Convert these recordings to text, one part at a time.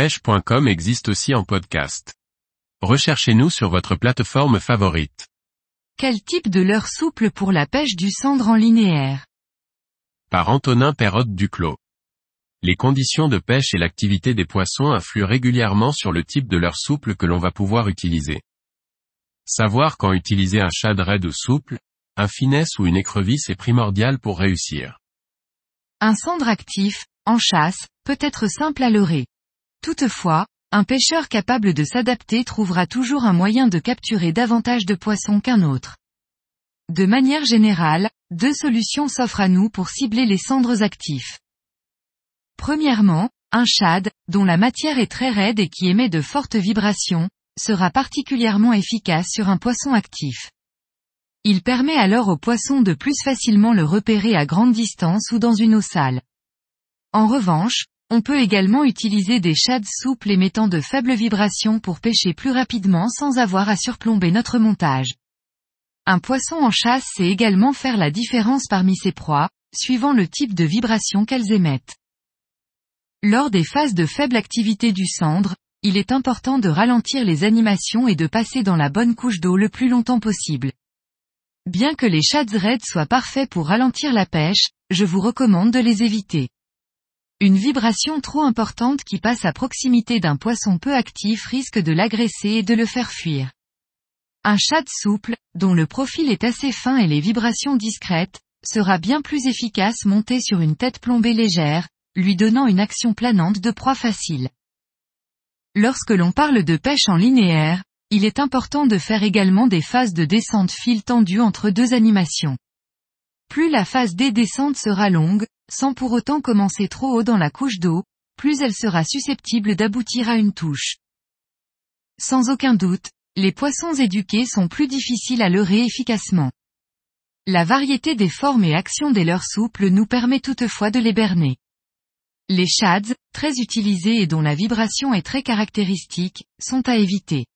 pêche.com existe aussi en podcast. Recherchez-nous sur votre plateforme favorite. Quel type de leurre souple pour la pêche du cendre en linéaire? Par Antonin Perrotte Duclos. Les conditions de pêche et l'activité des poissons influent régulièrement sur le type de leurre souple que l'on va pouvoir utiliser. Savoir quand utiliser un shad raide ou souple, un finesse ou une écrevisse est primordial pour réussir. Un cendre actif, en chasse, peut être simple à leurrer. Toutefois, un pêcheur capable de s'adapter trouvera toujours un moyen de capturer davantage de poissons qu'un autre. De manière générale, deux solutions s'offrent à nous pour cibler les cendres actifs. Premièrement, un shad, dont la matière est très raide et qui émet de fortes vibrations, sera particulièrement efficace sur un poisson actif. Il permet alors au poisson de plus facilement le repérer à grande distance ou dans une eau sale. En revanche, on peut également utiliser des shads souples émettant de faibles vibrations pour pêcher plus rapidement sans avoir à surplomber notre montage. Un poisson en chasse sait également faire la différence parmi ses proies, suivant le type de vibration qu'elles émettent. Lors des phases de faible activité du cendre, il est important de ralentir les animations et de passer dans la bonne couche d'eau le plus longtemps possible. Bien que les shads raids soient parfaits pour ralentir la pêche, je vous recommande de les éviter. Une vibration trop importante qui passe à proximité d'un poisson peu actif risque de l'agresser et de le faire fuir. Un shad souple, dont le profil est assez fin et les vibrations discrètes, sera bien plus efficace monté sur une tête plombée légère, lui donnant une action planante de proie facile. Lorsque l'on parle de pêche en linéaire, il est important de faire également des phases de descente fil tendu entre deux animations. Plus la phase des descentes sera longue, sans pour autant commencer trop haut dans la couche d'eau, plus elle sera susceptible d'aboutir à une touche. Sans aucun doute, les poissons éduqués sont plus difficiles à leurrer efficacement. La variété des formes et actions des leurres souples nous permet toutefois de les berner. Les shads, très utilisés et dont la vibration est très caractéristique, sont à éviter.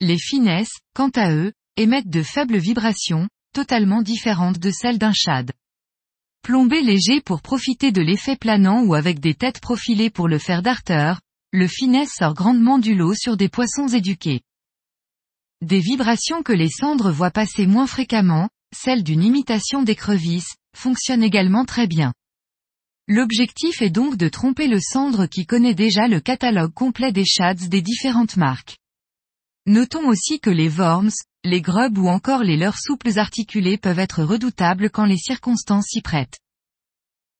Les finesses, quant à eux, émettent de faibles vibrations, totalement différentes de celles d'un shad. Plombé léger pour profiter de l'effet planant ou avec des têtes profilées pour le faire darter, le finesse sort grandement du lot sur des poissons éduqués. Des vibrations que les cendres voient passer moins fréquemment, celles d'une imitation d'écrevisse, fonctionnent également très bien. L'objectif est donc de tromper le cendre qui connaît déjà le catalogue complet des shads des différentes marques. Notons aussi que les worms, les grubs ou encore les leurres souples articulés peuvent être redoutables quand les circonstances s'y prêtent.